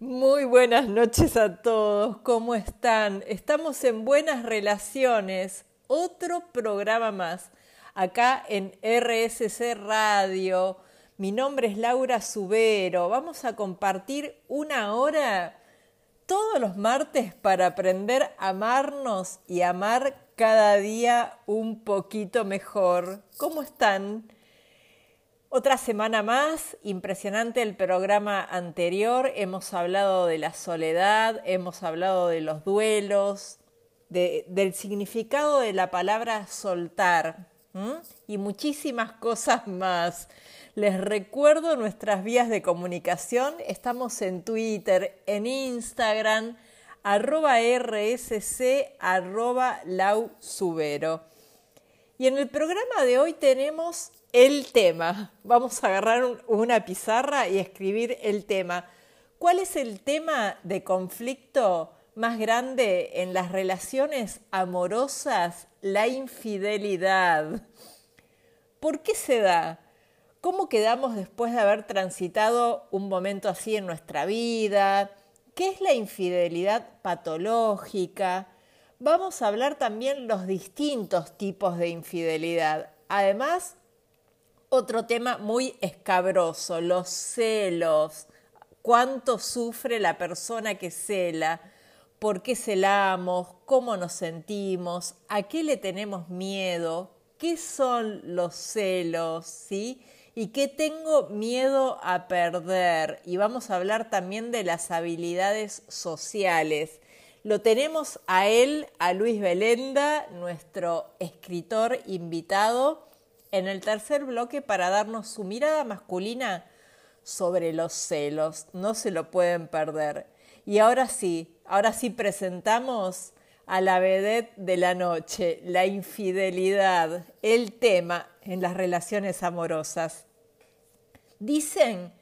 Muy buenas noches a todos, ¿cómo están? Estamos en Buenas Relaciones, otro programa más, acá en RSC Radio. Mi nombre es Laura Subero, vamos a compartir una hora todos los martes para aprender a amarnos y amar cada día un poquito mejor. ¿Cómo están? Otra semana más, impresionante el programa anterior, hemos hablado de la soledad, hemos hablado de los duelos, del significado de la palabra soltar y muchísimas cosas más. Les recuerdo nuestras vías de comunicación, estamos en Twitter, en Instagram, arroba rsc, arroba lausubero. Y en el programa de hoy tenemos el tema. Vamos a agarrar una pizarra y escribir el tema. ¿Cuál es el tema de conflicto más grande en las relaciones amorosas? La infidelidad. ¿Por qué se da? ¿Cómo quedamos después de haber transitado un momento así en nuestra vida? ¿Qué es la infidelidad patológica? Vamos a hablar también los distintos tipos de infidelidad. Además, otro tema muy escabroso, los celos. ¿Cuánto sufre la persona que cela? ¿Por qué celamos? ¿Cómo nos sentimos? ¿A qué le tenemos miedo? ¿Qué son los celos? ¿Sí? ¿Y qué tengo miedo a perder? Y vamos a hablar también de las habilidades sociales. Lo tenemos a él, a Luis Belenda, nuestro escritor invitado en el tercer bloque para darnos su mirada masculina sobre los celos. No se lo pueden perder. Y ahora sí, ahora sí presentamos a la vedette de la noche, la infidelidad, el tema en las relaciones amorosas. Dicen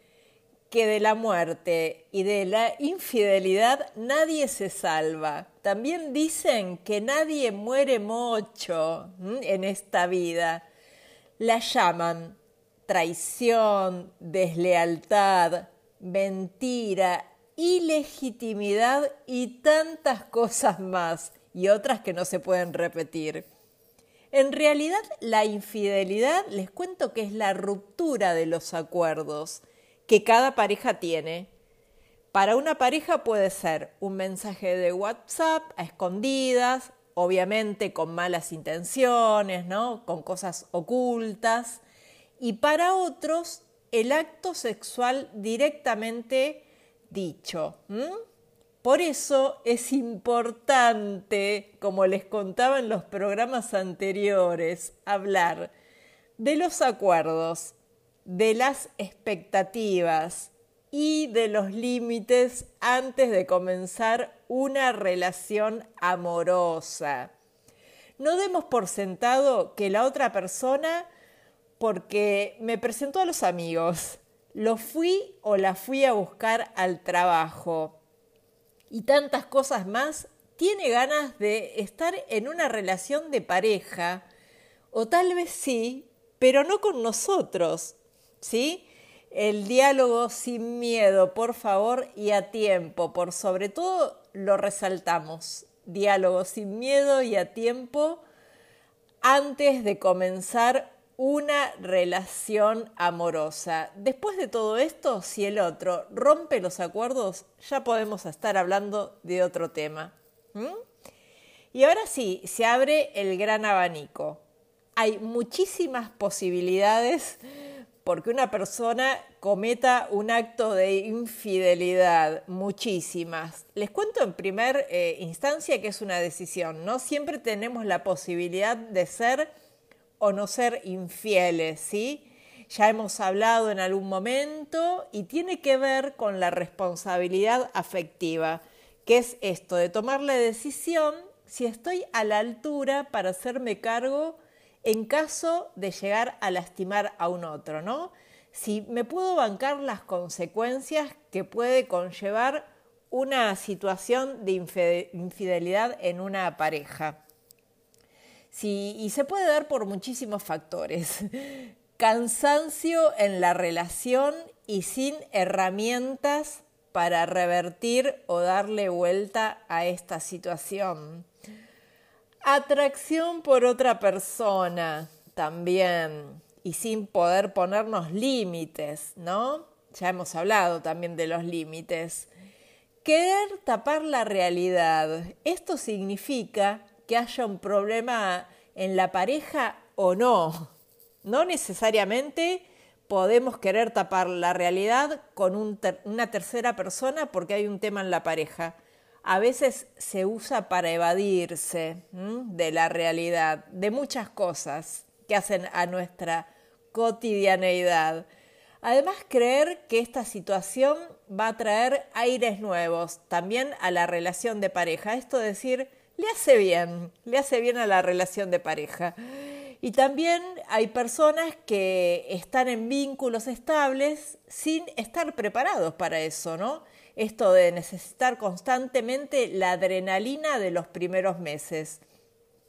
que de la muerte y de la infidelidad nadie se salva. También dicen que nadie muere mucho en esta vida la llaman traición, deslealtad, mentira, ilegitimidad y tantas cosas más, y otras que no se pueden repetir. En realidad, la infidelidad les cuento que es la ruptura de los acuerdos que cada pareja tiene. Para una pareja puede ser un mensaje de WhatsApp a escondidas, obviamente con malas intenciones, ¿no? con cosas ocultas, y para otros el acto sexual directamente dicho. Por eso es importante, como les contaba en los programas anteriores, hablar de los acuerdos, de las expectativas, y de los límites antes de comenzar una relación amorosa. No demos por sentado que la otra persona, porque me presentó a los amigos, lo fui o la fui a buscar al trabajo y tantas cosas más, tiene ganas de estar en una relación de pareja, o tal vez sí, pero no con nosotros, ¿sí? El diálogo sin miedo, por favor, y a tiempo. Por sobre todo lo resaltamos. Diálogo sin miedo y a tiempo antes de comenzar una relación amorosa. Después de todo esto, si el otro rompe los acuerdos, ya podemos estar hablando de otro tema. Y ahora sí, se abre el gran abanico. Hay muchísimas posibilidades porque una persona cometa un acto de infidelidad, muchísimas. Les cuento en primer eh, instancia que es una decisión, ¿no? Siempre tenemos la posibilidad de ser o no ser infieles, ¿sí? Ya hemos hablado en algún momento y tiene que ver con la responsabilidad afectiva, que es esto de tomar la decisión si estoy a la altura para hacerme cargo en caso de llegar a lastimar a un otro, ¿no? Si me puedo bancar las consecuencias que puede conllevar una situación de infidelidad en una pareja. Sí, y se puede dar por muchísimos factores. Cansancio en la relación y sin herramientas para revertir o darle vuelta a esta situación. Atracción por otra persona también y sin poder ponernos límites, ¿no? Ya hemos hablado también de los límites. Querer tapar la realidad. Esto significa que haya un problema en la pareja o no. No necesariamente podemos querer tapar la realidad con una tercera persona porque hay un tema en la pareja. A veces se usa para evadirse de la realidad, de muchas cosas que hacen a nuestra cotidianeidad. Además, creer que esta situación va a traer aires nuevos también a la relación de pareja. Esto decir, le hace bien, le hace bien a la relación de pareja. Y también hay personas que están en vínculos estables sin estar preparados para eso, ¿no? Esto de necesitar constantemente la adrenalina de los primeros meses.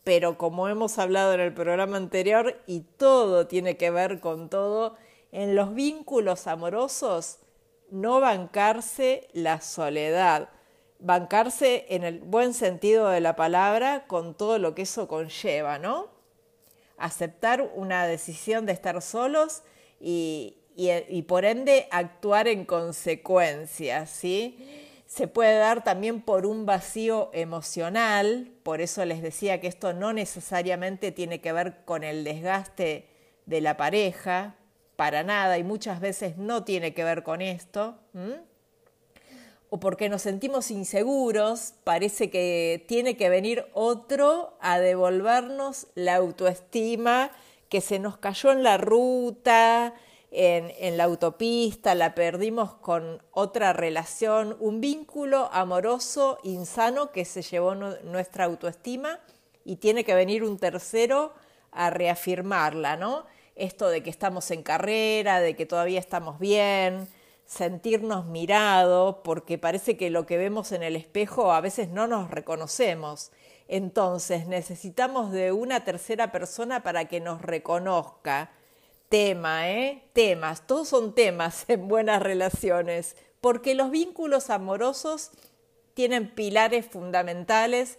Pero como hemos hablado en el programa anterior, y todo tiene que ver con todo, en los vínculos amorosos, no bancarse la soledad, bancarse en el buen sentido de la palabra con todo lo que eso conlleva, ¿no? Aceptar una decisión de estar solos y, y, por ende actuar en consecuencia, ¿sí? Se puede dar también por un vacío emocional, por eso les decía que esto no necesariamente tiene que ver con el desgaste de la pareja, para nada, y muchas veces no tiene que ver con esto. O porque nos sentimos inseguros, parece que tiene que venir otro a devolvernos la autoestima que se nos cayó en la ruta, en, la autopista, la perdimos con otra relación, un vínculo amoroso insano que se llevó nuestra autoestima y tiene que venir un tercero a reafirmarla, ¿no? Esto de que estamos en carrera, de que todavía estamos bien, sentirnos mirados, porque parece que lo que vemos en el espejo a veces no nos reconocemos. Entonces necesitamos de una tercera persona para que nos reconozca, tema, ¿eh? Temas, todos son temas en buenas relaciones, porque los vínculos amorosos tienen pilares fundamentales,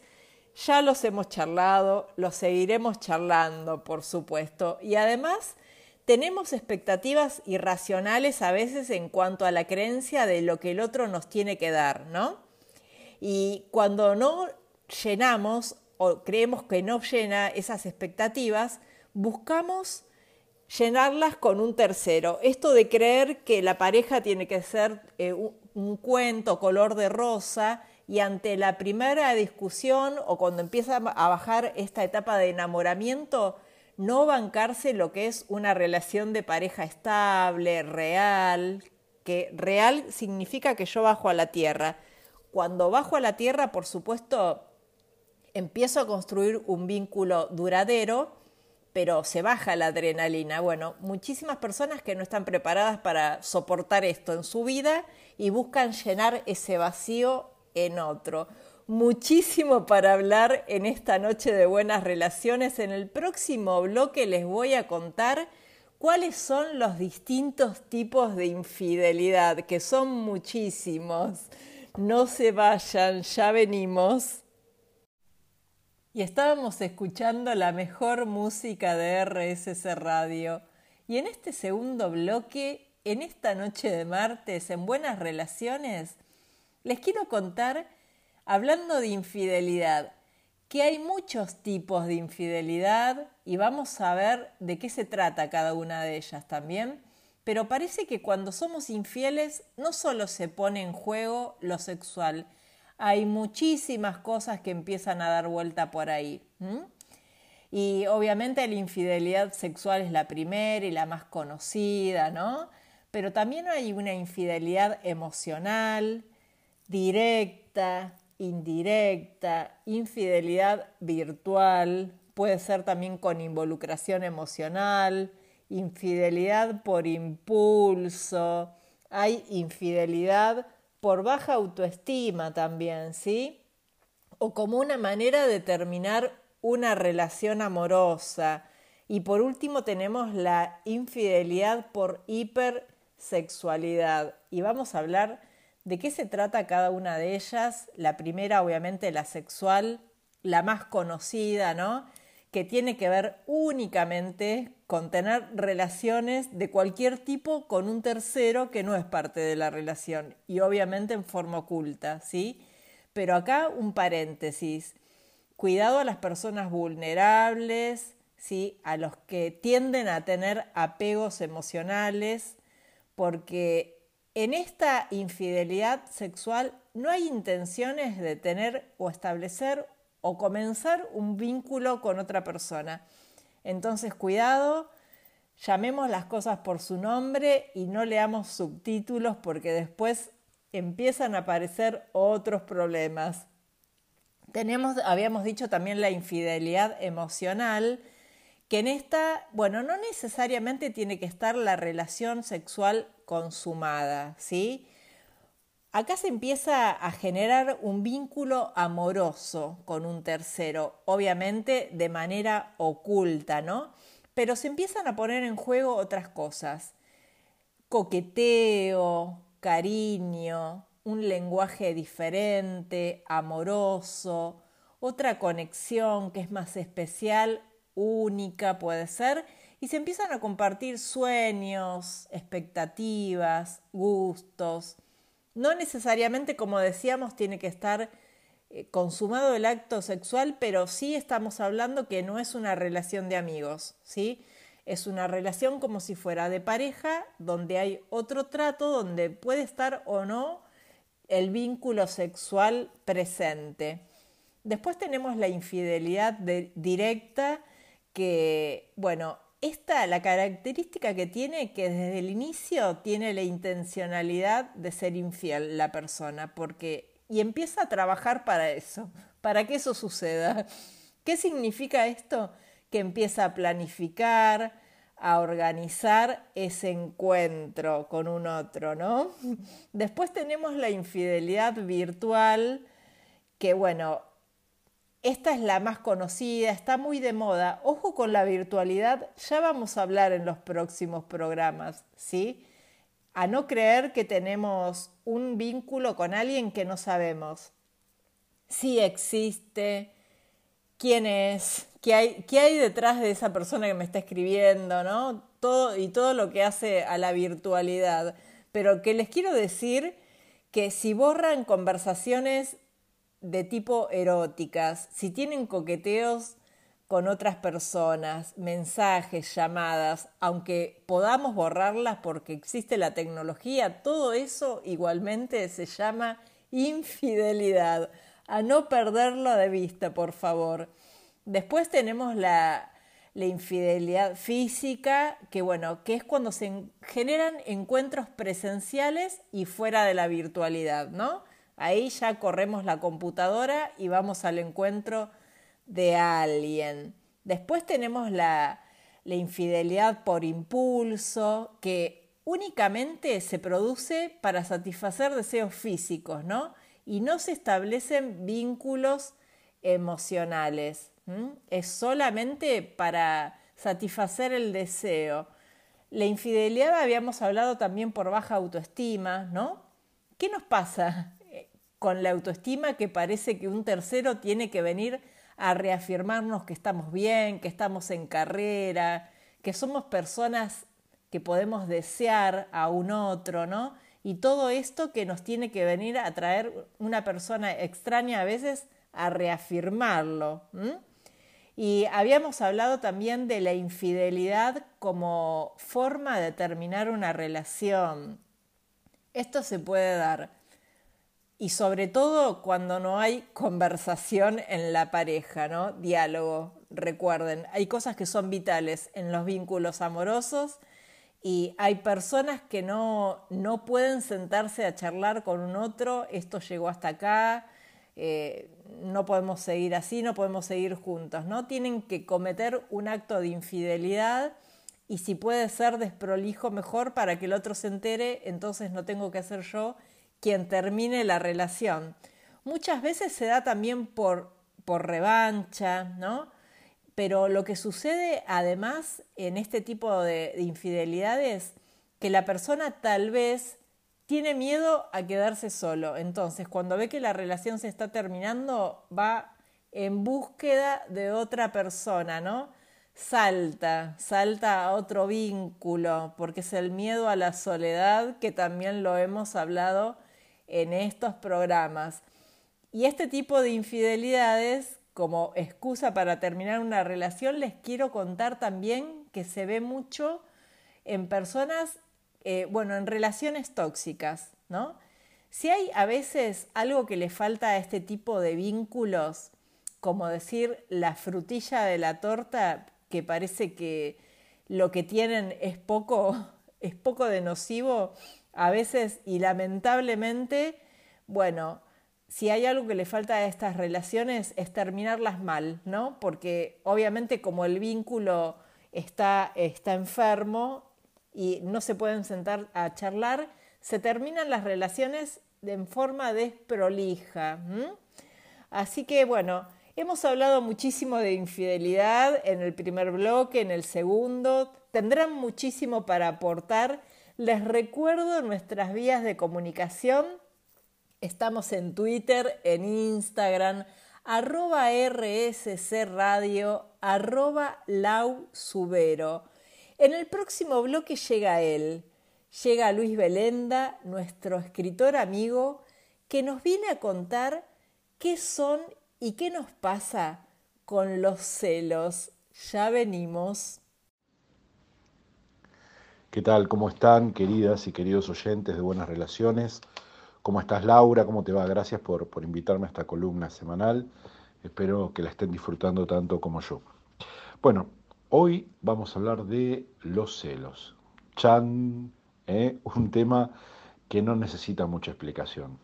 ya los hemos charlado, los seguiremos charlando, por supuesto, y además tenemos expectativas irracionales a veces en cuanto a la creencia de lo que el otro nos tiene que dar, ¿no? Y cuando no llenamos o creemos que no llena esas expectativas, buscamos llenarlas con un tercero. Esto de creer que la pareja tiene que ser eh, un, cuento color de rosa y ante la primera discusión o cuando empieza a bajar esta etapa de enamoramiento, no bancarse lo que es una relación de pareja estable, real, que real significa que yo bajo a la tierra. Cuando bajo a la tierra, por supuesto, empiezo a construir un vínculo duradero, pero se baja la adrenalina. Bueno, muchísimas personas que no están preparadas para soportar esto en su vida y buscan llenar ese vacío en otro. Muchísimo para hablar en esta noche de buenas relaciones. En el próximo bloque les voy a contar cuáles son los distintos tipos de infidelidad, que son muchísimos. No se vayan, ya venimos y estábamos escuchando la mejor música de RSS Radio. Y en este segundo bloque, en esta noche de martes, en Buenas Relaciones, les quiero contar, hablando de infidelidad, que hay muchos tipos de infidelidad y vamos a ver de qué se trata cada una de ellas también. Pero parece que cuando somos infieles no solo se pone en juego lo sexual, hay muchísimas cosas que empiezan a dar vuelta por ahí. Y obviamente la infidelidad sexual es la primera y la más conocida, ¿no? Pero también hay una infidelidad emocional, directa, indirecta, infidelidad virtual, puede ser también con involucración emocional, infidelidad por impulso, hay infidelidad por baja autoestima también, ¿sí? O como una manera de terminar una relación amorosa. Y por último tenemos la infidelidad por hipersexualidad. Y vamos a hablar ¿De qué se trata cada una de ellas? La primera, obviamente, la sexual, la más conocida, ¿no? Que tiene que ver únicamente con tener relaciones de cualquier tipo con un tercero que no es parte de la relación y obviamente en forma oculta, ¿sí? Pero acá un paréntesis. Cuidado a las personas vulnerables, ¿sí? A los que tienden a tener apegos emocionales, porque en esta infidelidad sexual no hay intenciones de tener o establecer o comenzar un vínculo con otra persona. Entonces, cuidado, llamemos las cosas por su nombre y no leamos subtítulos porque después empiezan a aparecer otros problemas. Tenemos, habíamos dicho también la infidelidad emocional, que en esta, bueno, no necesariamente tiene que estar la relación sexual consumada, ¿sí? Acá se empieza a generar un vínculo amoroso con un tercero, obviamente de manera oculta, ¿no? Pero se empiezan a poner en juego otras cosas. Coqueteo, cariño, un lenguaje diferente, amoroso, otra conexión que es más especial, única puede ser, y se empiezan a compartir sueños, expectativas, gustos. No necesariamente, como decíamos, tiene que estar eh, consumado el acto sexual, pero sí estamos hablando que no es una relación de amigos, ¿sí? Es una relación como si fuera de pareja, donde hay otro trato, donde puede estar o no el vínculo sexual presente. Después tenemos la infidelidad directa, que, bueno, esta, la característica que tiene, que desde el inicio tiene la intencionalidad de ser infiel la persona, porque, y empieza a trabajar para eso, para que eso suceda. ¿Qué significa esto? Que empieza a planificar, a organizar ese encuentro con un otro, ¿no? Después tenemos la infidelidad virtual, que bueno, esta es la más conocida, está muy de moda. Ojo con la virtualidad, ya vamos a hablar en los próximos programas, ¿sí? A no creer que tenemos un vínculo con alguien que no sabemos si existe, quién es, qué hay, qué hay detrás de esa persona que me está escribiendo, ¿no? Todo, y todo lo que hace a la virtualidad. Pero que les quiero decir que si borran conversaciones de tipo eróticas, si tienen coqueteos con otras personas, mensajes, llamadas, aunque podamos borrarlas porque existe la tecnología, todo eso igualmente se llama infidelidad. A no perderlo de vista, por favor. Después tenemos la, la infidelidad física, que bueno, que es cuando se generan encuentros presenciales y fuera de la virtualidad, ¿no? Ahí ya corremos la computadora y vamos al encuentro de alguien. Después tenemos la, la infidelidad por impulso, que únicamente se produce para satisfacer deseos físicos, ¿no? Y no se establecen vínculos emocionales. Es solamente para satisfacer el deseo. La infidelidad habíamos hablado también por baja autoestima, ¿no? ¿Qué nos pasa con la autoestima que parece que un tercero tiene que venir a reafirmarnos que estamos bien, que estamos en carrera, que somos personas que podemos desear a un otro, ¿no? Y todo esto que nos tiene que venir a traer una persona extraña a veces a reafirmarlo. Y habíamos hablado también de la infidelidad como forma de terminar una relación. Esto se puede dar. Y sobre todo cuando no hay conversación en la pareja, ¿no? Diálogo. Recuerden, hay cosas que son vitales en los vínculos amorosos y hay personas que no, no pueden sentarse a charlar con un otro, esto llegó hasta acá, eh, no podemos seguir así, no podemos seguir juntos, ¿no? Tienen que cometer un acto de infidelidad y si puede ser desprolijo mejor para que el otro se entere, entonces no tengo que ser yo quien termine la relación. Muchas veces se da también por, por revancha, ¿no? Pero lo que sucede además en este tipo de, de infidelidades, que la persona tal vez tiene miedo a quedarse solo. Entonces, cuando ve que la relación se está terminando, va en búsqueda de otra persona, ¿no? Salta, salta a otro vínculo, porque es el miedo a la soledad que también lo hemos hablado en estos programas. Y este tipo de infidelidades, como excusa para terminar una relación, les quiero contar también que se ve mucho en personas eh, bueno, en relaciones tóxicas, ¿no? Si hay a veces algo que le falta a este tipo de vínculos, como decir la frutilla de la torta, que parece que lo que tienen es poco, es poco de nocivo, a veces y lamentablemente, bueno, si hay algo que le falta a estas relaciones es terminarlas mal, ¿no? Porque obviamente como el vínculo está, está enfermo, y no se pueden sentar a charlar, se terminan las relaciones en forma desprolija. Así que bueno, hemos hablado muchísimo de infidelidad en el primer bloque, en el segundo, tendrán muchísimo para aportar. Les recuerdo nuestras vías de comunicación. Estamos en Twitter, en Instagram, arroba RSC Radio, arroba Lau Subero. En el próximo bloque llega él, llega Luis Belenda, nuestro escritor amigo, que nos viene a contar qué son y qué nos pasa con los celos. Ya venimos. ¿Qué tal? ¿Cómo están, queridas y queridos oyentes de Buenas Relaciones? ¿Cómo estás, Laura? ¿Cómo te va? Gracias por, por invitarme a esta columna semanal. Espero que la estén disfrutando tanto como yo. Bueno, Hoy vamos a hablar de los celos. Chan, ¿eh? un tema que no necesita mucha explicación.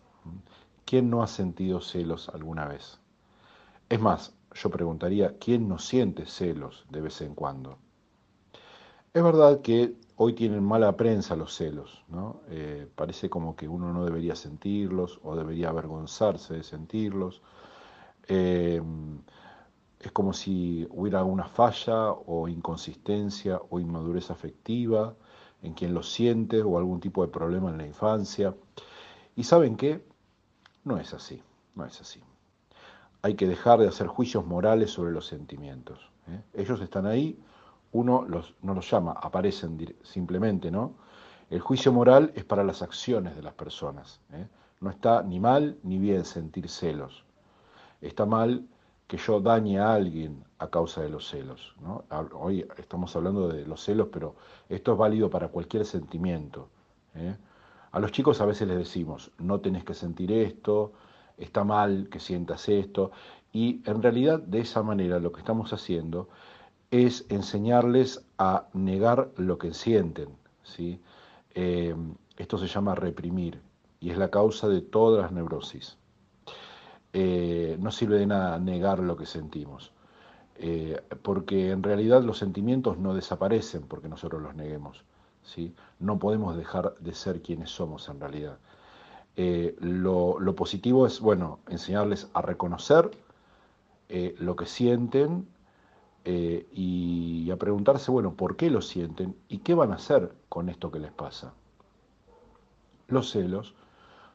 ¿Quién no ha sentido celos alguna vez? Es más, yo preguntaría, ¿quién no siente celos de vez en cuando? Es verdad que hoy tienen mala prensa los celos, ¿no? Eh, parece como que uno no debería sentirlos o debería avergonzarse de sentirlos. Eh, es como si hubiera una falla o inconsistencia o inmadurez afectiva en quien lo siente o algún tipo de problema en la infancia. Y saben qué? No es así, no es así. Hay que dejar de hacer juicios morales sobre los sentimientos. ¿eh? Ellos están ahí, uno los, no los llama, aparecen simplemente, ¿no? El juicio moral es para las acciones de las personas. ¿eh? No está ni mal ni bien sentir celos. Está mal que yo dañe a alguien a causa de los celos. Hoy estamos hablando de los celos, pero esto es válido para cualquier sentimiento. ¿eh? A los chicos a veces les decimos, no tenés que sentir esto, está mal que sientas esto, y en realidad de esa manera lo que estamos haciendo es enseñarles a negar lo que sienten. ¿sí? Eh, esto se llama reprimir y es la causa de todas las neurosis. Eh, no sirve de nada negar lo que sentimos, eh, porque en realidad los sentimientos no desaparecen porque nosotros los neguemos. ¿sí? No podemos dejar de ser quienes somos en realidad. Eh, lo, positivo es, bueno, enseñarles a reconocer lo que sienten y a preguntarse, bueno, ¿por qué lo sienten y qué van a hacer con esto que les pasa? Los celos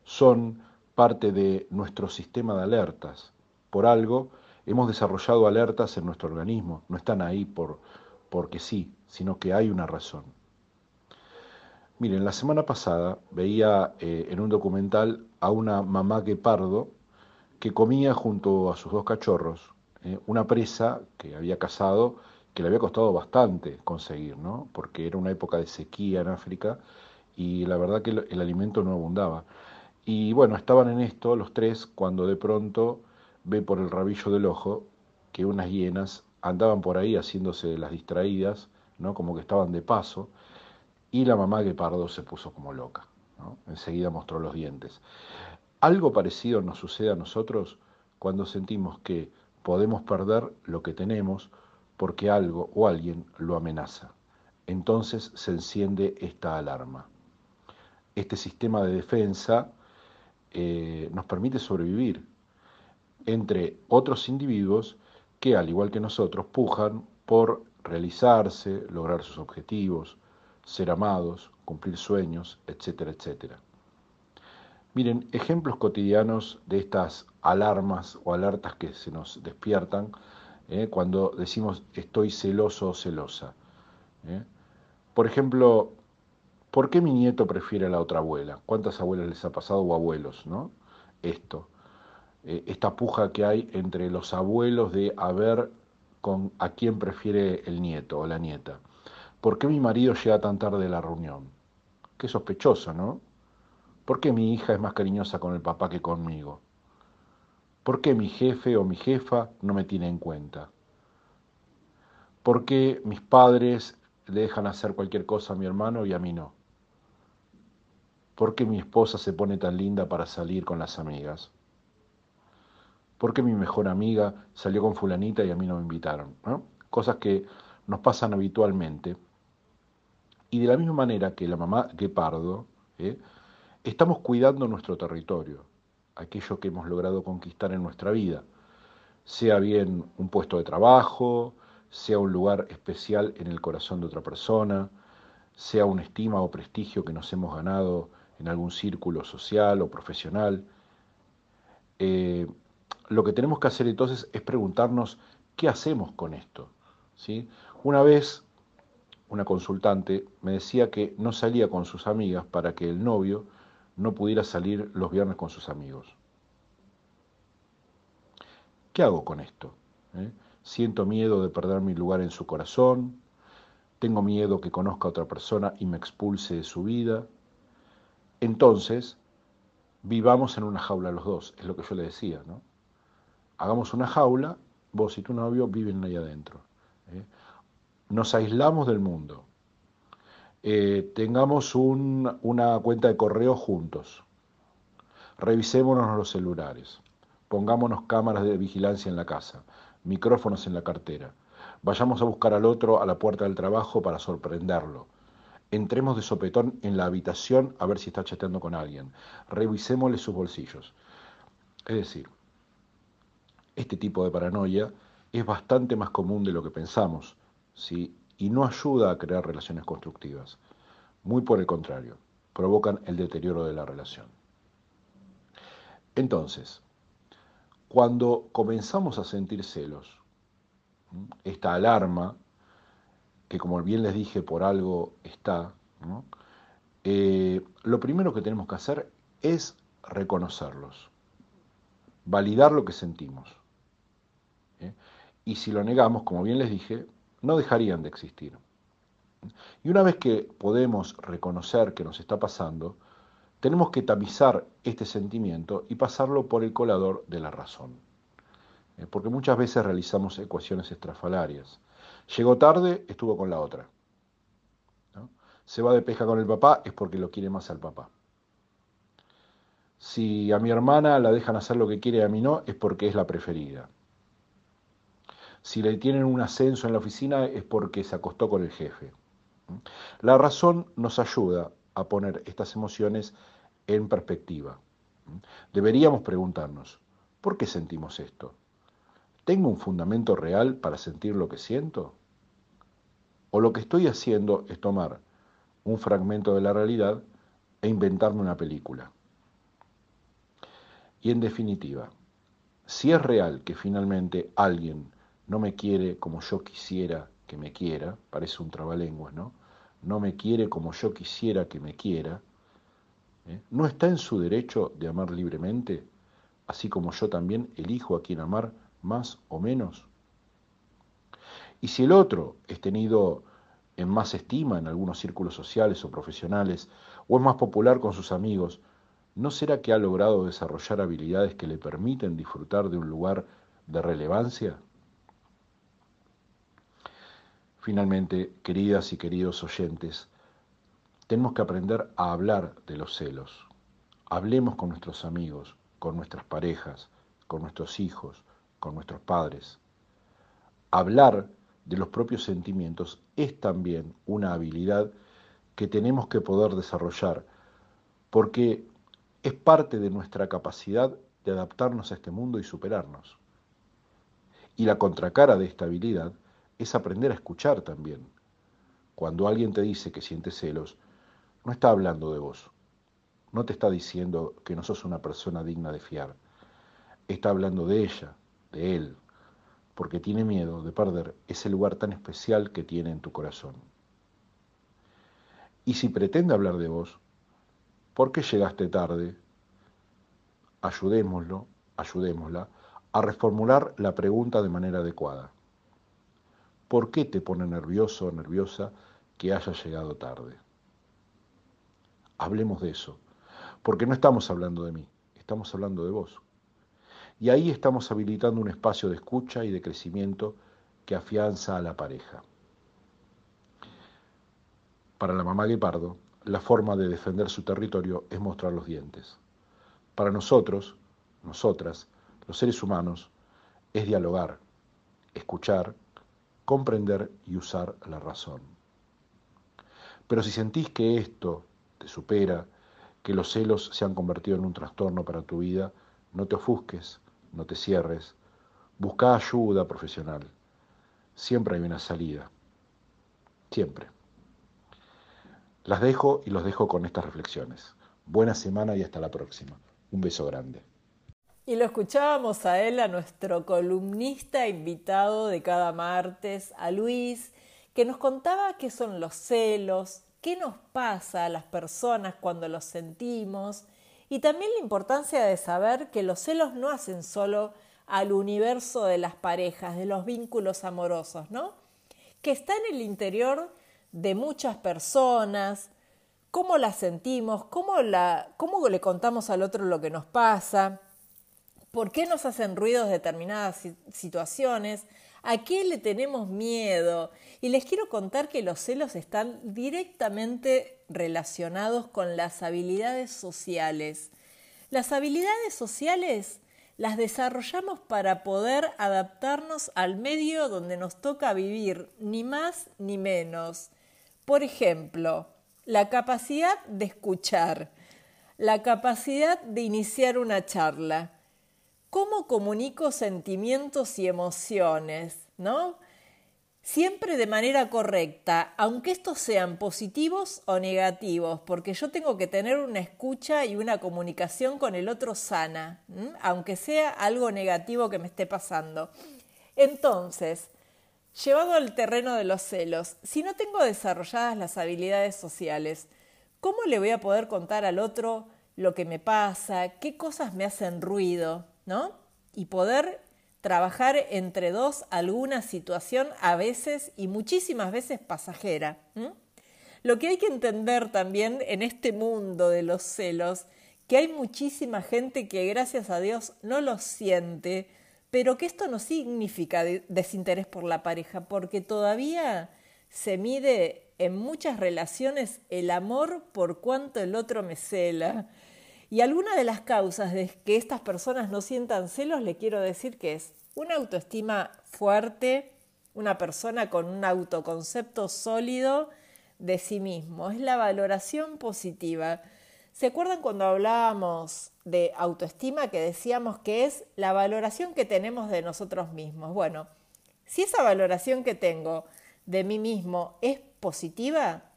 son parte de nuestro sistema de alertas. Por algo hemos desarrollado alertas en nuestro organismo, no están ahí por, porque sí, sino que hay una razón. Miren, la semana pasada veía eh, en un documental a una mamá guepardo que comía junto a sus dos cachorros eh, una presa que había cazado que le había costado bastante conseguir, ¿no? porque era una época de sequía en África y la verdad que el alimento no abundaba. Y bueno, estaban en esto los tres cuando de pronto ve por el rabillo del ojo que unas hienas andaban por ahí haciéndose las distraídas, ¿no? como que estaban de paso, y la mamá Guepardo se puso como loca. Enseguida mostró los dientes. Algo parecido nos sucede a nosotros cuando sentimos que podemos perder lo que tenemos porque algo o alguien lo amenaza. Entonces se enciende esta alarma. Este sistema de defensa eh, nos permite sobrevivir entre otros individuos que, al igual que nosotros, pujan por realizarse, lograr sus objetivos, ser amados, cumplir sueños, etcétera, etcétera. Miren, ejemplos cotidianos de estas alarmas o alertas que se nos despiertan ¿eh? cuando decimos estoy celoso o celosa. ¿eh? Por ejemplo, ¿por qué mi nieto prefiere a la otra abuela? ¿Cuántas abuelas les ha pasado o abuelos, no? Esto, eh, esta puja que hay entre los abuelos de a ver con a quién prefiere el nieto o la nieta. ¿Por qué mi marido llega tan tarde a la reunión? Qué sospechoso, ¿no? ¿Por qué mi hija es más cariñosa con el papá que conmigo? ¿Por qué mi jefe o mi jefa no me tiene en cuenta? ¿Por qué mis padres le dejan hacer cualquier cosa a mi hermano y a mí no? ¿Por qué mi esposa se pone tan linda para salir con las amigas? ¿Por qué mi mejor amiga salió con fulanita y a mí no me invitaron? Cosas que nos pasan habitualmente. Y de la misma manera que la mamá Guepardo, ¿eh? Estamos cuidando nuestro territorio, aquello que hemos logrado conquistar en nuestra vida, sea bien un puesto de trabajo, sea un lugar especial en el corazón de otra persona, sea una estima o prestigio que nos hemos ganado en algún círculo social o profesional. Eh, lo que tenemos que hacer entonces es preguntarnos qué hacemos con esto. ¿sí? Una vez una consultante me decía que no salía con sus amigas para que el novio no pudiera salir los viernes con sus amigos. ¿Qué hago con esto? ¿Eh? Siento miedo de perder mi lugar en su corazón, tengo miedo que conozca a otra persona y me expulse de su vida. Entonces, vivamos en una jaula los dos, es lo que yo le decía, ¿no? Hagamos una jaula, vos y tu novio viven ahí adentro. ¿eh? Nos aislamos del mundo. Eh, tengamos una cuenta de correo juntos. Revisémonos los celulares. Pongámonos cámaras de vigilancia en la casa, micrófonos en la cartera. Vayamos a buscar al otro a la puerta del trabajo para sorprenderlo. Entremos de sopetón en la habitación a ver si está chateando con alguien. Revisémosle sus bolsillos. Es decir, este tipo de paranoia es bastante más común de lo que pensamos. ¿sí? Y no ayuda a crear relaciones constructivas. Muy por el contrario, provocan el deterioro de la relación. Entonces, cuando comenzamos a sentir celos, esta alarma, que como bien les dije, por algo está, eh, lo primero que tenemos que hacer es reconocerlos, validar lo que sentimos. ¿eh? Y si lo negamos, como bien les dije, no dejarían de existir. Y una vez que podemos reconocer que nos está pasando, tenemos que tamizar este sentimiento y pasarlo por el colador de la razón. Eh, porque muchas veces realizamos ecuaciones estrafalarias. Llegó tarde, estuvo con la otra. Se va de pesca con el papá, es porque lo quiere más al papá. Si a mi hermana la dejan hacer lo que quiere a mí no, es porque es la preferida. Si le tienen un ascenso en la oficina es porque se acostó con el jefe. La razón nos ayuda a poner estas emociones en perspectiva. Deberíamos preguntarnos, ¿por qué sentimos esto? ¿Tengo un fundamento real para sentir lo que siento? ¿O lo que estoy haciendo es tomar un fragmento de la realidad e inventarme una película? Y en definitiva, si es real que finalmente alguien no me quiere como yo quisiera que me quiera, parece un trabalenguas, ¿no? No me quiere como yo quisiera que me quiera, ¿eh? ¿no está en su derecho de amar libremente, así como yo también elijo a quien amar más o menos? Y si el otro es tenido en más estima en algunos círculos sociales o profesionales, o es más popular con sus amigos, ¿no será que ha logrado desarrollar habilidades que le permiten disfrutar de un lugar de relevancia? Finalmente, queridas y queridos oyentes, tenemos que aprender a hablar de los celos. Hablemos con nuestros amigos, con nuestras parejas, con nuestros hijos, con nuestros padres. Hablar de los propios sentimientos es también una habilidad que tenemos que poder desarrollar, porque es parte de nuestra capacidad de adaptarnos a este mundo y superarnos. Y la contracara de esta habilidad es aprender a escuchar también. Cuando alguien te dice que siente celos, no está hablando de vos. no te está diciendo que no sos una persona digna de fiar. Está hablando de ella, de él, porque tiene miedo de perder ese lugar tan especial que tiene en tu corazón. Y si pretende hablar de vos, ¿por qué llegaste tarde? Ayudémoslo, ayudémosla a reformular la pregunta de manera adecuada. ¿Por qué te pone nervioso o nerviosa que haya llegado tarde? Hablemos de eso, porque no estamos hablando de mí, estamos hablando de vos. Y ahí estamos habilitando un espacio de escucha y de crecimiento que afianza a la pareja. Para la mamá guepardo, la forma de defender su territorio es mostrar los dientes. Para nosotros, nosotras, los seres humanos, es dialogar, escuchar, comprender y usar la razón. Pero si sentís que esto te supera, que los celos se han convertido en un trastorno para tu vida, no te ofusques, no te cierres, busca ayuda profesional. Siempre hay una salida. Siempre. Las dejo y los dejo con estas reflexiones. Buena semana y hasta la próxima. Un beso grande. Y lo escuchábamos a él, a nuestro columnista invitado de cada martes, a Luis, que nos contaba qué son los celos, qué nos pasa a las personas cuando los sentimos y también la importancia de saber que los celos no hacen solo al universo de las parejas, de los vínculos amorosos, ¿no? Que está en el interior de muchas personas, cómo la sentimos, cómo, la, cómo le contamos al otro lo que nos pasa, por qué nos hacen ruidos determinadas situaciones, a qué le tenemos miedo. Y les quiero contar que los celos están directamente relacionados con las habilidades sociales. Las habilidades sociales las desarrollamos para poder adaptarnos al medio donde nos toca vivir, ni más ni menos. Por ejemplo, la capacidad de escuchar, la capacidad de iniciar una charla, cómo comunico sentimientos y emociones, ¿no? Siempre de manera correcta, aunque estos sean positivos o negativos, porque yo tengo que tener una escucha y una comunicación con el otro sana, aunque sea algo negativo que me esté pasando. Entonces, llevado al terreno de los celos, si no tengo desarrolladas las habilidades sociales, ¿cómo le voy a poder contar al otro lo que me pasa, qué cosas me hacen ruido? Y poder trabajar entre dos alguna situación a veces y muchísimas veces pasajera. Lo que hay que entender también en este mundo de los celos, que hay muchísima gente que gracias a Dios no lo siente, pero que esto no significa desinterés por la pareja, porque todavía se mide en muchas relaciones el amor por cuanto el otro me cela, y alguna de las causas de que estas personas no sientan celos, le quiero decir que es una autoestima fuerte, una persona con un autoconcepto sólido de sí mismo, es la valoración positiva. ¿Se acuerdan cuando hablábamos de autoestima que decíamos que es la valoración que tenemos de nosotros mismos? Bueno, si esa valoración que tengo de mí mismo es positiva,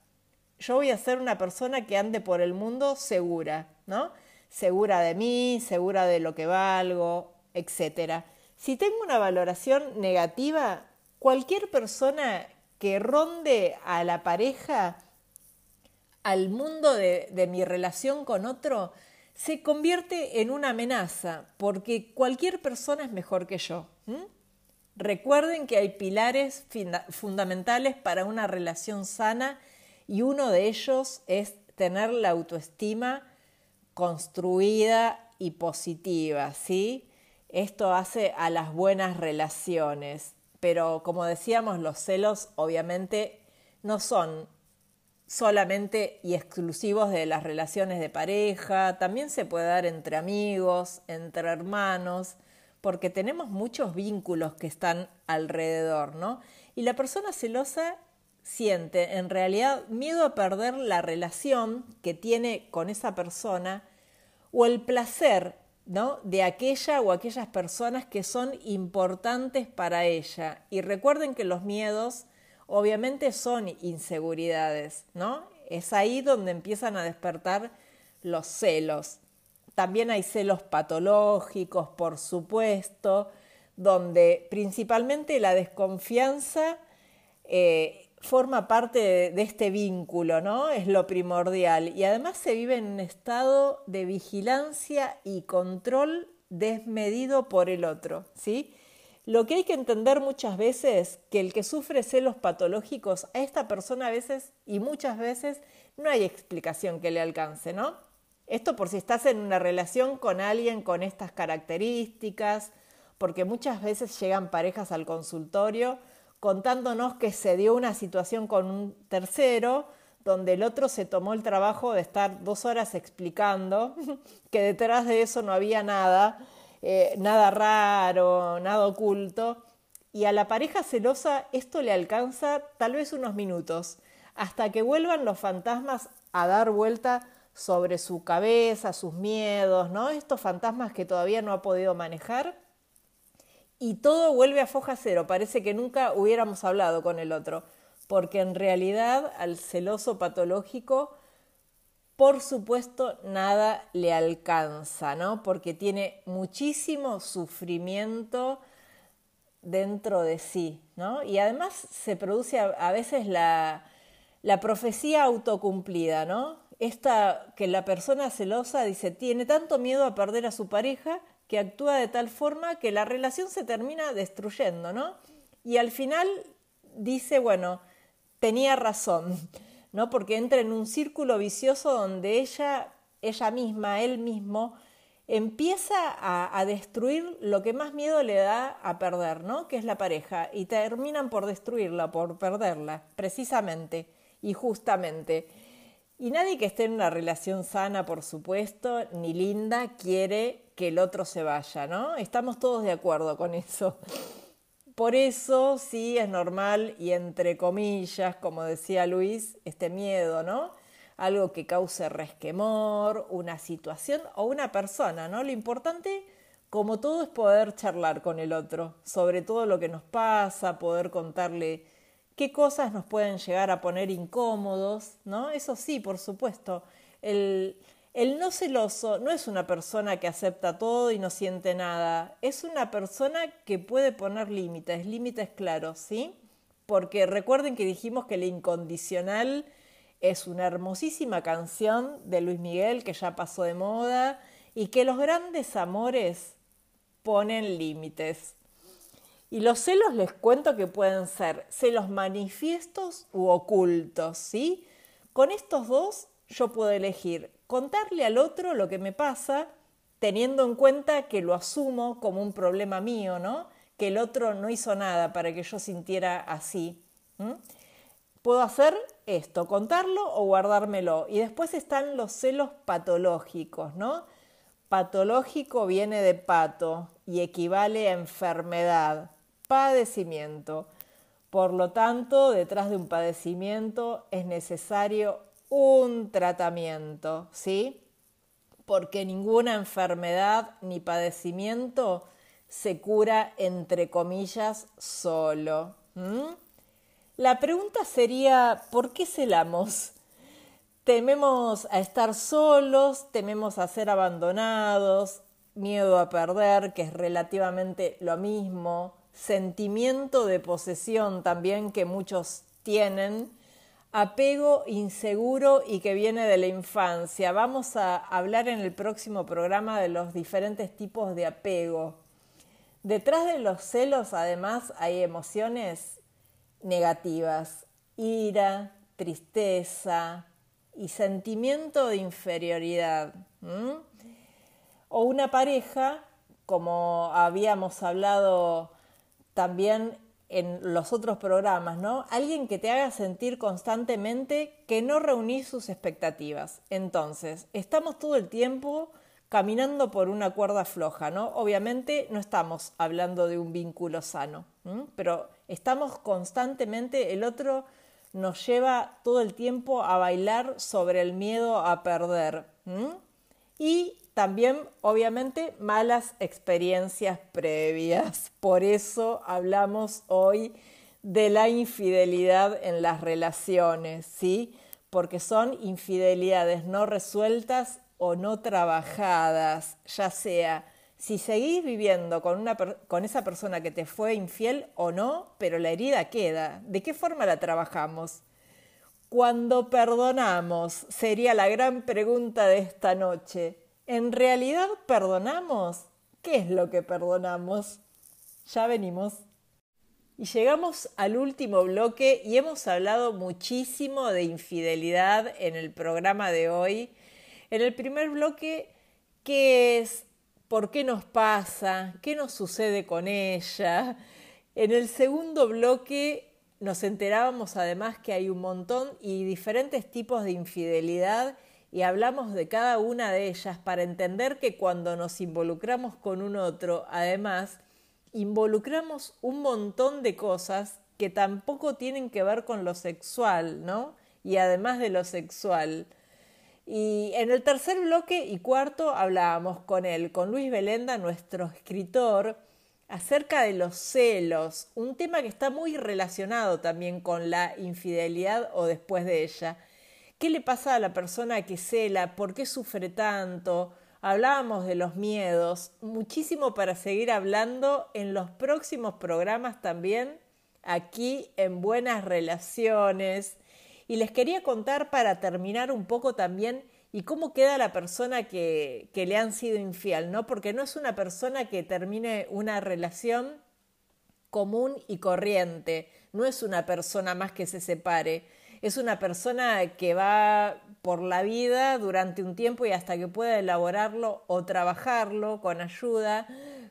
yo voy a ser una persona que ande por el mundo segura, ¿no? Segura de mí, segura de lo que valgo, etc. Si tengo una valoración negativa, cualquier persona que ronde a la pareja, al mundo de, mi relación con otro, se convierte en una amenaza, porque cualquier persona es mejor que yo. Recuerden que hay pilares fundamentales para una relación sana y uno de ellos es tener la autoestima construida y positiva, ¿sí? Esto hace a las buenas relaciones, pero como decíamos, los celos obviamente no son solamente y exclusivos de las relaciones de pareja, también se puede dar entre amigos, entre hermanos, porque tenemos muchos vínculos que están alrededor, ¿no? Y la persona celosa siente en realidad miedo a perder la relación que tiene con esa persona o el placer ¿no? de aquella o aquellas personas que son importantes para ella. Y recuerden que los miedos obviamente son inseguridades, ¿no? Es ahí donde empiezan a despertar los celos. También hay celos patológicos, por supuesto, donde principalmente la desconfianza eh, forma parte de, este vínculo, ¿no? Es lo primordial. Y además se vive en un estado de vigilancia y control desmedido por el otro, ¿sí? Lo que hay que entender muchas veces que el que sufre celos patológicos a esta persona a veces y muchas veces no hay explicación que le alcance, ¿no? Esto por si estás en una relación con alguien con estas características, porque muchas veces llegan parejas al consultorio contándonos que se dio una situación con un tercero donde el otro se tomó el trabajo de estar dos horas explicando que detrás de eso no había nada, eh, nada raro, nada oculto. Y a la pareja celosa esto le alcanza tal vez unos minutos, hasta que vuelvan los fantasmas a dar vuelta sobre su cabeza, sus miedos, ¿no? Estos fantasmas que todavía no ha podido manejar y todo vuelve a foja cero, parece que nunca hubiéramos hablado con el otro, porque en realidad al celoso patológico, por supuesto, nada le alcanza, ¿no? Porque tiene muchísimo sufrimiento dentro de sí, ¿no? Y además se produce a, veces la, la profecía autocumplida, ¿no? Esta que la persona celosa dice, tiene tanto miedo a perder a su pareja que actúa de tal forma que la relación se termina destruyendo, ¿no? Y al final dice, bueno, tenía razón, ¿no? Porque entra en un círculo vicioso donde ella, ella misma, él mismo, empieza a, destruir lo que más miedo le da a perder, ¿no? Que es la pareja. Y terminan por destruirla, por perderla, precisamente y justamente. Y nadie que esté en una relación sana, por supuesto, ni linda, quiere que el otro se vaya, ¿no? Estamos todos de acuerdo con eso. Por eso sí es normal y entre comillas, como decía Luis, este miedo, ¿no? Algo que cause resquemor, una situación o una persona, ¿no? Lo importante, como todo, es poder charlar con el otro sobre todo lo que nos pasa, poder contarle qué cosas nos pueden llegar a poner incómodos, ¿no? Eso sí, por supuesto. El, no celoso no es una persona que acepta todo y no siente nada, es una persona que puede poner límites, límites claros, ¿sí? Porque recuerden que dijimos que el incondicional es una hermosísima canción de Luis Miguel que ya pasó de moda y que los grandes amores ponen límites. Y los celos les cuento que pueden ser celos manifiestos u ocultos, ¿sí? Con estos dos yo puedo elegir contarle al otro lo que me pasa, teniendo en cuenta que lo asumo como un problema mío, ¿no? Que el otro no hizo nada para que yo sintiera así. Puedo hacer esto, contarlo o guardármelo. Y después están los celos patológicos, ¿no? Patológico viene de pato y equivale a enfermedad, padecimiento. Por lo tanto, detrás de un padecimiento es necesario un tratamiento, ¿sí? Porque ninguna enfermedad ni padecimiento se cura entre comillas solo. La pregunta sería, ¿por qué celamos? Tememos a estar solos, tememos a ser abandonados, miedo a perder, que es relativamente lo mismo, sentimiento de posesión también que muchos tienen, apego inseguro y que viene de la infancia. Vamos a hablar en el próximo programa de los diferentes tipos de apego. Detrás de los celos, además, hay emociones negativas, ira, tristeza y sentimiento de inferioridad. O una pareja, como habíamos hablado también en los otros programas, ¿no? Alguien que te haga sentir constantemente que no reunís sus expectativas. Entonces, estamos todo el tiempo caminando por una cuerda floja, ¿no? Obviamente no estamos hablando de un vínculo sano, pero estamos constantemente, el otro nos lleva todo el tiempo a bailar sobre el miedo a perder. Y también, obviamente, malas experiencias previas. Por eso hablamos hoy de la infidelidad en las relaciones, ¿sí? Porque son infidelidades no resueltas o no trabajadas, ya sea si seguís viviendo con, esa persona que te fue infiel o no, pero la herida queda. ¿De qué forma la trabajamos? Cuando perdonamos, sería la gran pregunta de esta noche. ¿En realidad perdonamos? ¿Qué es lo que perdonamos? Ya venimos. Y llegamos al último bloque y hemos hablado muchísimo de infidelidad en el programa de hoy. En el primer bloque, ¿qué es? ¿Por qué nos pasa? ¿Qué nos sucede con ella? En el segundo bloque nos enterábamos además que hay un montón y diferentes tipos de infidelidad y hablamos de cada una de ellas para entender que cuando nos involucramos con un otro, además, involucramos un montón de cosas que tampoco tienen que ver con lo sexual, ¿no? Y además de lo sexual. Y en el tercer bloque y cuarto hablábamos con él, con Luis Belenda, nuestro escritor, acerca de los celos, un tema que está muy relacionado también con la infidelidad o después de ella. ¿Qué le pasa a la persona que cela? ¿Por qué sufre tanto? Hablábamos de los miedos, muchísimo para seguir hablando en los próximos programas también, aquí en Buenas Relaciones. Y les quería contar para terminar un poco también y cómo queda la persona que, que le han sido infiel, ¿no? Porque no es una persona que termine una relación común y corriente, no es una persona más que se separe, es una persona que va por la vida durante un tiempo y hasta que pueda elaborarlo o trabajarlo con ayuda,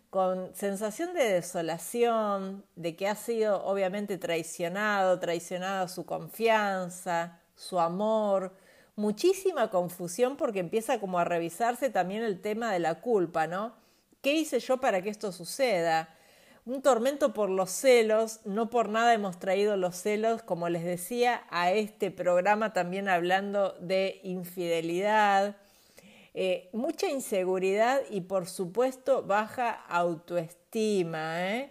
con sensación de desolación, de que ha sido obviamente traicionado, traicionado su confianza, su amor, muchísima confusión porque empieza como a revisarse también el tema de la culpa, ¿no? ¿Qué hice yo para que esto suceda? Un tormento por los celos, no por nada hemos traído los celos, como les decía, a este programa también hablando de infidelidad, eh, mucha inseguridad y por supuesto baja autoestima. ¿eh?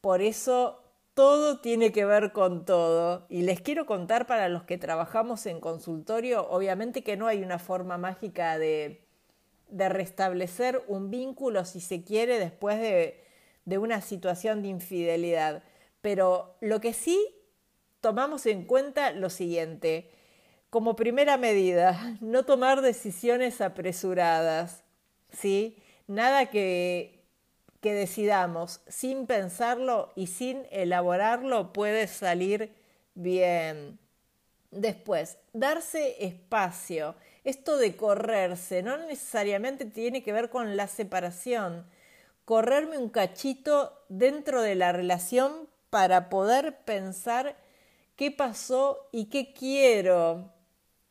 Por eso todo tiene que ver con todo. Y les quiero contar para los que trabajamos en consultorio, obviamente que no hay una forma mágica de, de restablecer un vínculo, si se quiere, después de de una situación de infidelidad. Pero lo que sí tomamos en cuenta lo siguiente, como primera medida, no tomar decisiones apresuradas, ¿sí? Nada que, que decidamos sin pensarlo y sin elaborarlo puede salir bien. Después, darse espacio. Esto de correrse no necesariamente tiene que ver con la separación, correrme un cachito dentro de la relación para poder pensar qué pasó y qué quiero.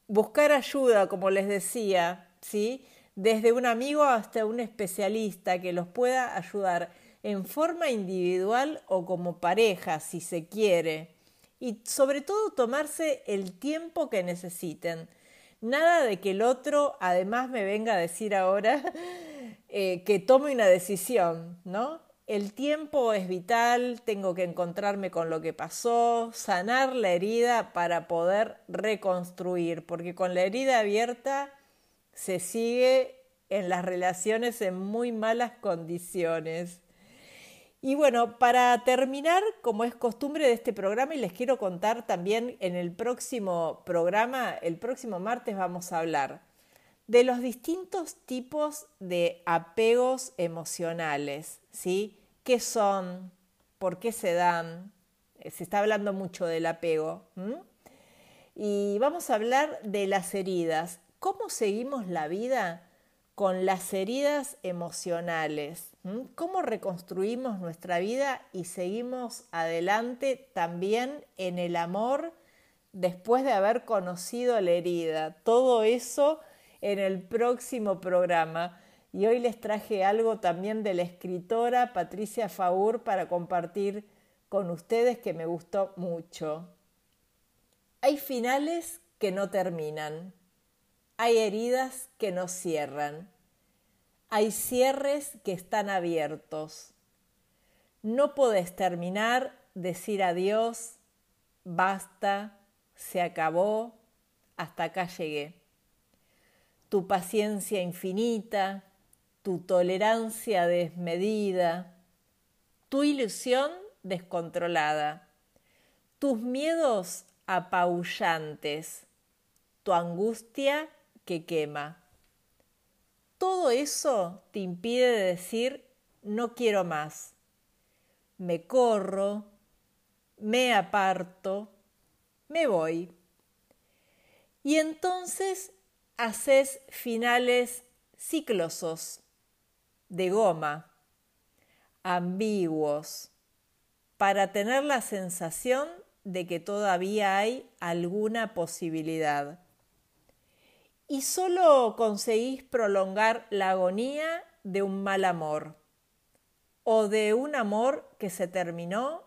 Buscar ayuda, como les decía, ¿sí? Desde un amigo hasta un especialista que los pueda ayudar en forma individual o como pareja, si se quiere. Y sobre todo tomarse el tiempo que necesiten. Nada de que el otro además me venga a decir ahora eh, que tome una decisión, ¿no? El tiempo es vital, tengo que encontrarme con lo que pasó, sanar la herida para poder reconstruir, porque con la herida abierta se sigue en las relaciones en muy malas condiciones. Y bueno, para terminar, como es costumbre de este programa, y les quiero contar también en el próximo programa, el próximo martes vamos a hablar de los distintos tipos de apegos emocionales, ¿sí? ¿Qué son? ¿Por qué se dan? Eh, se está hablando mucho del apego. Y vamos a hablar de las heridas. ¿Cómo seguimos la vida con las heridas emocionales? ¿Cómo reconstruimos nuestra vida y seguimos adelante también en el amor después de haber conocido la herida? Todo eso en el próximo programa. Y hoy les traje algo también de la escritora Patricia Faur para compartir con ustedes que me gustó mucho. Hay finales que no terminan. Hay heridas que no cierran. Hay cierres que están abiertos. No podés terminar, decir adiós, basta, se acabó, hasta acá llegué. Tu paciencia infinita, tu tolerancia desmedida, tu ilusión descontrolada, tus miedos apabullantes, tu angustia que quema. Todo eso te impide decir no quiero más. Me corro, me aparto, me voy. Y entonces haces finales ciclosos, de goma, ambiguos, para tener la sensación de que todavía hay alguna posibilidad. Y solo conseguís prolongar la agonía de un mal amor, o de un amor que se terminó,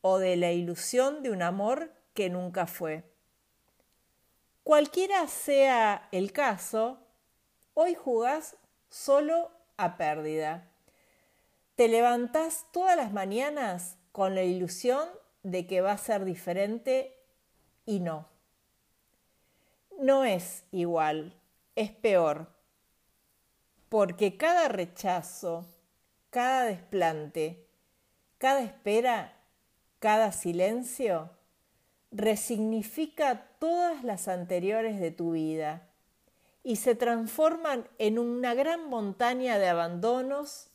o de la ilusión de un amor que nunca fue. Cualquiera sea el caso, hoy jugás solo a pérdida. Te levantás todas las mañanas con la ilusión de que va a ser diferente y no. No es igual, es peor, porque cada rechazo, cada desplante, cada espera, cada silencio, resignifica todas las anteriores de tu vida y se transforman en una gran montaña de abandonos,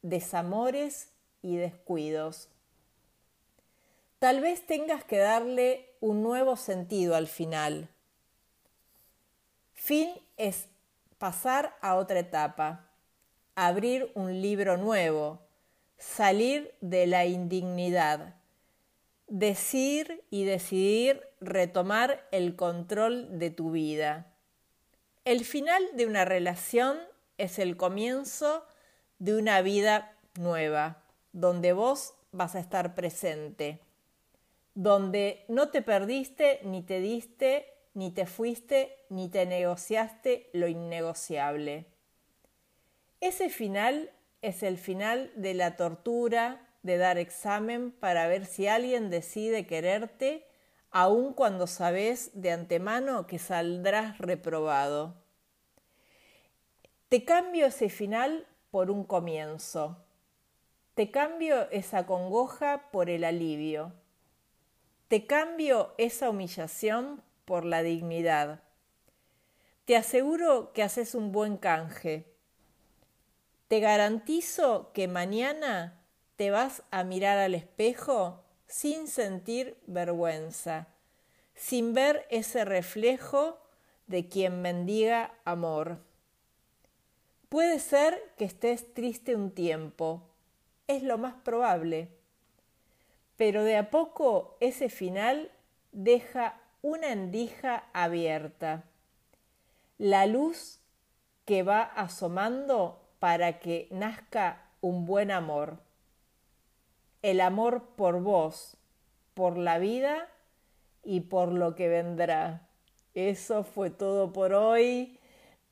desamores y descuidos. Tal vez tengas que darle un nuevo sentido al final. Fin es pasar a otra etapa, abrir un libro nuevo, salir de la indignidad decir y decidir retomar el control de tu vida. El final de una relación es el comienzo de una vida nueva, donde vos vas a estar presente, donde no te perdiste, ni te diste, ni te fuiste, ni te negociaste lo innegociable. Ese final es el final de la tortura, de dar examen para ver si alguien decide quererte, aun cuando sabes de antemano que saldrás reprobado. Te cambio ese final por un comienzo. Te cambio esa congoja por el alivio. Te cambio esa humillación por la dignidad. Te aseguro que haces un buen canje. Te garantizo que mañana te vas a mirar al espejo sin sentir vergüenza, sin ver ese reflejo de quien mendiga amor. Puede ser que estés triste un tiempo, es lo más probable, pero de a poco ese final deja una endija abierta, la luz que va asomando para que nazca un buen amor el amor por vos, por la vida y por lo que vendrá. Eso fue todo por hoy.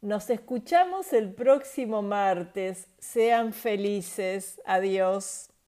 Nos escuchamos el próximo martes. Sean felices. Adiós.